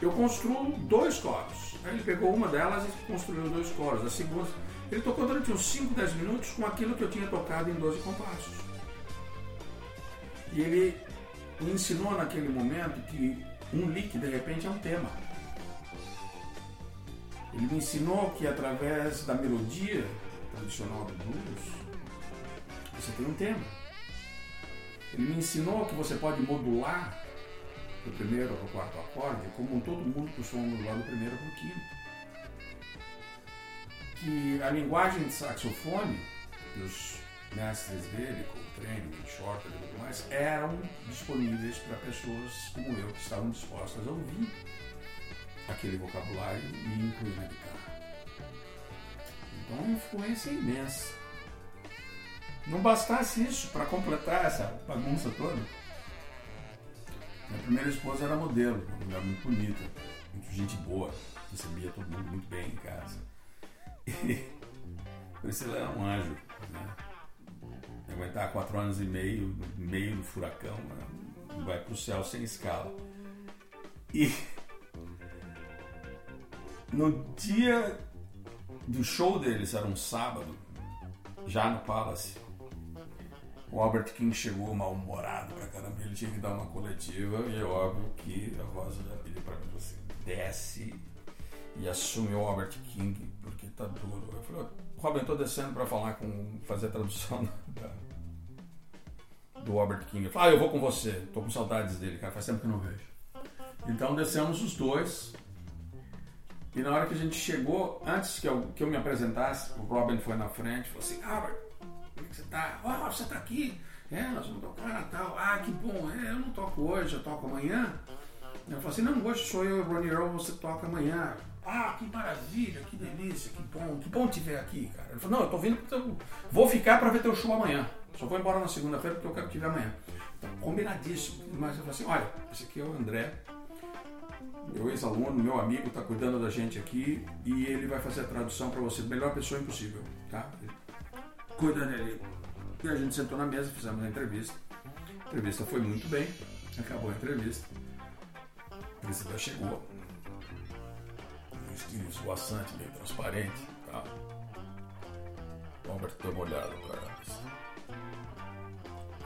eu construo dois coros. Aí ele pegou uma delas e construiu dois coros. A segunda, ele tocou durante uns 5, 10 minutos com aquilo que eu tinha tocado em 12 compassos. E ele me ensinou naquele momento que um lick de repente é um tema. Ele me ensinou que através da melodia tradicional do blues, você tem um tema. Ele me ensinou que você pode modular do primeiro ao quarto acorde, como todo mundo costuma modular do primeiro para o quinto. Que a linguagem de saxofone, dos mestres dele, Coltrane, Shorter e tudo mais, eram disponíveis para pessoas como eu que estavam dispostas a ouvir aquele vocabulário e incluir na guitarra. Então, uma influência imensa. Não bastasse isso para completar essa bagunça toda. Minha primeira esposa era modelo, uma mulher muito bonita, muito gente boa, recebia todo mundo muito bem em casa. E Priscila era um anjo. Né? aguentar quatro anos e meio no meio do furacão, né? vai para o céu sem escala. E no dia do show deles, era um sábado, já no Palace, o Albert King chegou mal-humorado pra caramba, ele tinha que dar uma coletiva e é óbvio que a voz já pediu pra você desce e assume o Albert King porque tá duro. Eu falei, Robin, tô descendo pra falar com, fazer a tradução da, do Robert King. Eu falei, ah, eu vou com você. Tô com saudades dele, cara. Faz tempo que não vejo. Então descemos os dois. E na hora que a gente chegou, antes que eu, que eu me apresentasse, o Robin foi na frente e falou assim, é que você tá? Oh, você tá aqui? É, nós vamos tocar e tal. Ah, que bom. É, eu não toco hoje, eu toco amanhã. Eu falei assim, não, hoje sou eu Ronnie Earl, você toca amanhã. Ah, que maravilha, que delícia, que bom, que bom te ver aqui, cara. Ele falou, não, eu tô vindo eu vou ficar para ver teu show amanhã. Só vou embora na segunda-feira porque eu quero te ver amanhã. Então, combinadíssimo. Mas eu falei assim, olha, esse aqui é o André, meu ex-aluno, meu amigo, está cuidando da gente aqui e ele vai fazer a tradução para você, melhor pessoa impossível, tá? Cuida dele. E a gente sentou na mesa, fizemos a entrevista. A entrevista foi muito bem, acabou a entrevista. A Priscila chegou, um estilo esvoaçante, meio transparente, tá? O Albert deu uma olhada para.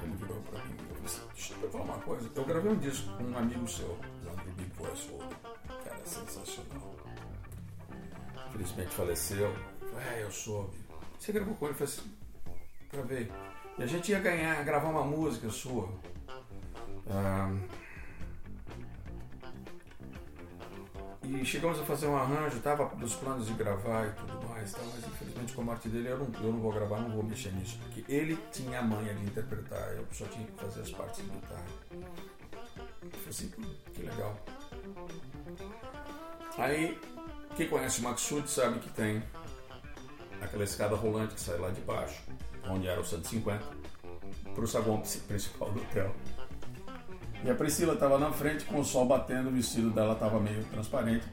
Ele virou pra mim e falou assim: Deixa eu falar uma coisa. Eu gravei um disco com um amigo seu, Leandro Big Voice Holder. Cara, sensacional. Infelizmente faleceu. É, eu soube. Você gravou com ele? Falei assim: Gravei. E a gente ia ganhar, gravar uma música sua. Ah, E chegamos a fazer um arranjo, estava dos planos de gravar e tudo mais, tá? mas infelizmente com a morte dele eu não, eu não vou gravar, não vou mexer nisso, porque ele tinha a manha de interpretar, eu só tinha que fazer as partes de guitarra. Falei assim, que legal. Aí, quem conhece o Maxud sabe que tem aquela escada rolante que sai lá de baixo, onde era o 150, para o saguão principal do hotel. E a Priscila estava na frente com o sol batendo, o vestido dela estava meio transparente.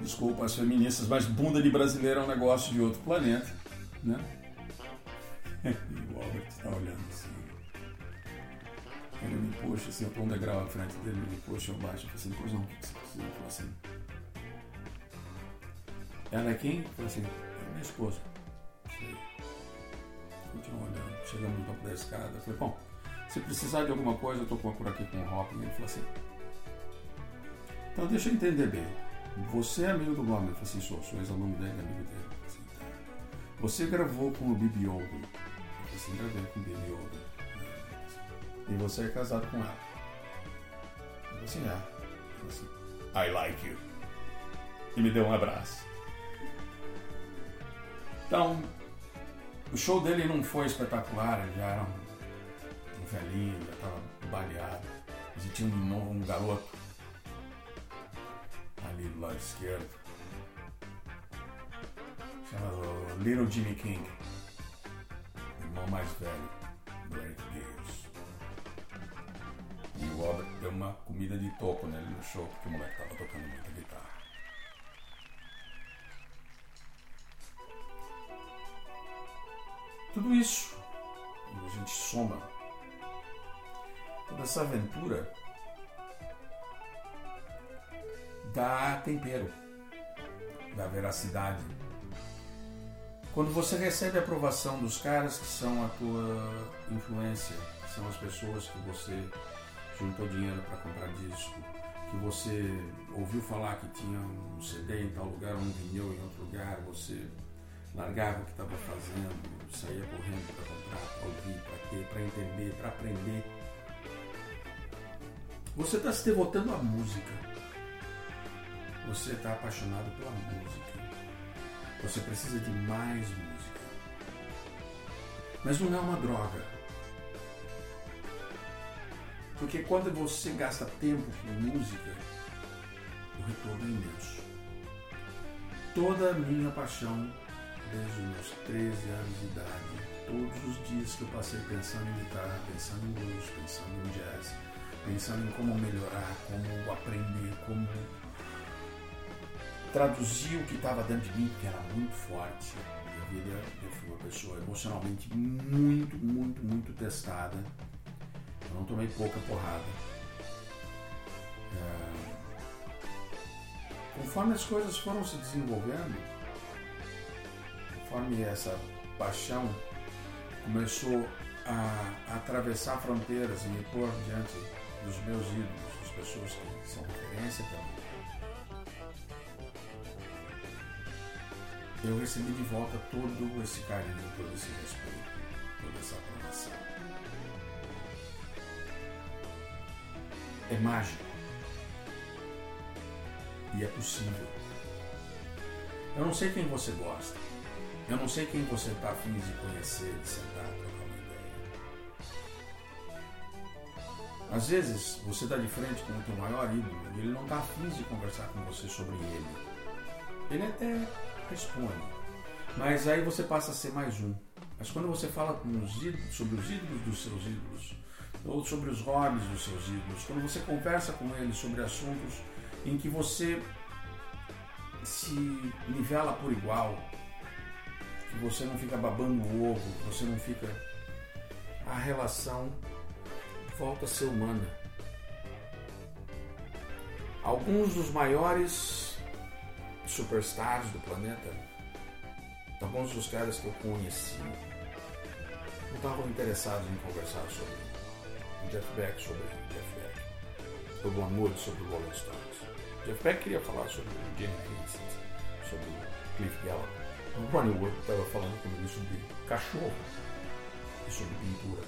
Desculpa as feministas, mas bunda de brasileiro é um negócio de outro planeta. né? E o Albert está olhando assim. Ele me puxa assim, eu tô um degrau à frente dele, ele me puxa, eu baixo, eu assim, pois não, o que você precisa? Ele falou assim. Ela é quem? Eu falei assim, é minha esposa. Continua olhando, chegamos no topo da escada. Falei, bom, se precisar de alguma coisa, eu tô por aqui com o Hopkins. Ele falou assim. Então deixa eu entender bem. Você é amigo do Gomes? Eu falei assim, sou, sou ex-aluno dele, amigo dele. Assim, tá. Você gravou com o Bibi Oldham? Eu falei assim, gravei com o Bibi Oldham. E você é casado com ela? Eu falei assim, é. Falei assim, I like you. E me deu um abraço. Então, o show dele não foi espetacular, ele já era um, um velhinho, já estava baleado. Mas ele tinha um, novo, um garoto ali do lado esquerdo, chamado Little Jimmy King, irmão mais velho do Eric Gales. E o Robert deu uma comida de toco nele no show, porque o moleque estava tocando muita guitarra. Tudo isso, quando a gente soma toda essa aventura, dá tempero, dá veracidade. Quando você recebe a aprovação dos caras que são a tua influência, que são as pessoas que você juntou dinheiro para comprar disco, que você ouviu falar que tinha um CD em tal lugar, um vinil em outro lugar, você largava o que estava fazendo, saía correndo para comprar, para ouvir, para ter, para entender, para aprender. Você está se devotando à música. Você está apaixonado pela música. Você precisa de mais música. Mas não é uma droga. Porque quando você gasta tempo com música, o retorno é imenso. Toda a minha paixão desde meus 13 anos de idade, todos os dias que eu passei pensando em guitarra, pensando em blues, pensando em jazz, pensando em como melhorar, como aprender, como traduzir o que estava dentro de mim, que era muito forte. Minha vida, eu fui uma pessoa emocionalmente muito, muito, muito testada. Eu não tomei pouca porrada. É... Conforme as coisas foram se desenvolvendo, conforme essa paixão começou a, atravessar fronteiras e me pôr diante dos meus ídolos, das pessoas que são referência para mim, eu recebi de volta todo esse carinho, todo esse respeito, toda essa aprovação. É mágico. E é possível. Eu não sei quem você gosta. Eu não sei quem você está afim de conhecer, de sentar, trocar uma ideia. Às vezes, você está de frente com o teu maior ídolo e ele não está afim de conversar com você sobre ele. Ele até responde, mas aí você passa a ser mais um. Mas quando você fala os ídolos, sobre os ídolos dos seus ídolos, ou sobre os hobbies dos seus ídolos, quando você conversa com eles sobre assuntos em que você se nivela por igual, que você não fica babando o ovo, você não fica. A relação volta a ser humana. Alguns dos maiores superstars do planeta, alguns dos caras que eu conheci, não estavam interessados em conversar sobre Jeff Beck, sobre Jeff Beck, o Bon Wood sobre o Rolling Stones. Jeff Beck queria falar sobre o Jimmy Vincent, sobre o Cliff Gallup. O Ronnie Wood estava falando comigo sobre cachorro e sobre pintura.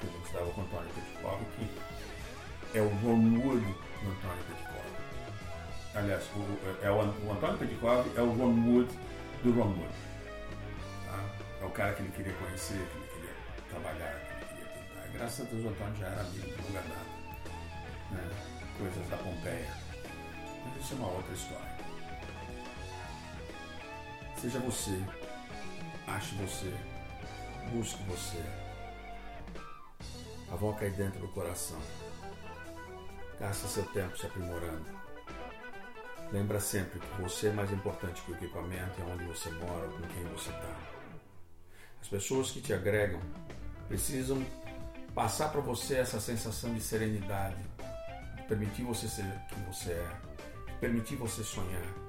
Que eu estava com o Antônio Petkov, que é o Ron Wood do Antônio Petkov. Aliás, o, é o, o Antônio Petkov é o Ron Wood do Ron Wood. Tá? É o cara que ele queria conhecer, que ele queria trabalhar, que ele queria pintar. Graças a Deus o Antônio já era amigo longa data. Né? Coisas da Pompeia. Mas isso é uma outra história. Seja você, ache você, busque você. Avoca aí dentro do coração. Gasta seu tempo se aprimorando. Lembra sempre que você é mais importante que o equipamento e onde você mora, com quem você está. As pessoas que te agregam precisam passar para você essa sensação de serenidade, de permitir você ser quem você é, de permitir você sonhar.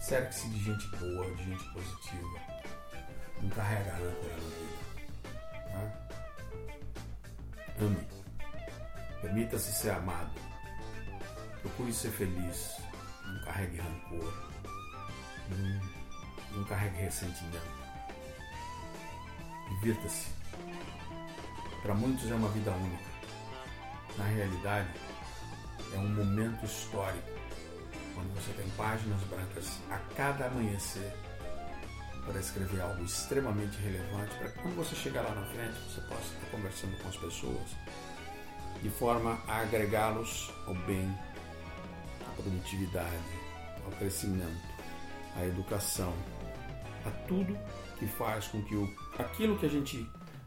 Cerque-se de gente boa, de gente positiva. Não carrega âncora na vida. Tá? Ame. Permita-se ser amado. Procure ser feliz. Não carregue rancor. Não, não carregue ressentimento. Divirta-se. Para muitos é uma vida única. Na realidade, é um momento histórico, quando você tem páginas brancas a cada amanhecer para escrever algo extremamente relevante, para que quando você chegar lá na frente você possa estar conversando com as pessoas de forma a agregá-los ao bem, à produtividade, ao crescimento, à educação, a tudo que faz com que o, aquilo que a gente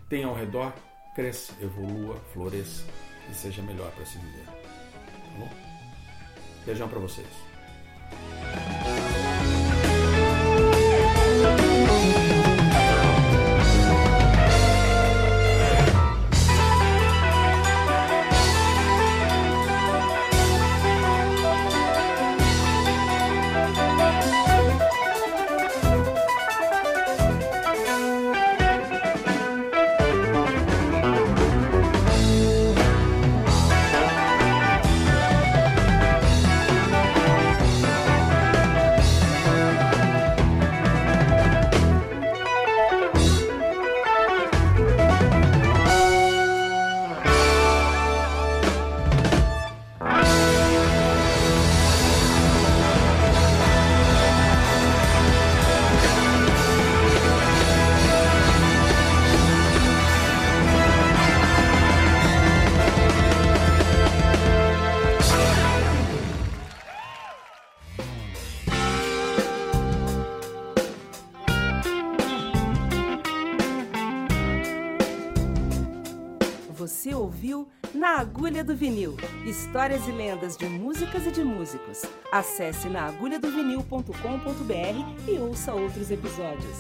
tem ao redor cresça, evolua, floresça e seja melhor para se viver. Tá bom? Beijão para vocês. Você Histórias e lendas de músicas e de músicos. Acesse naagulhadovinil.com.br e ouça outros episódios.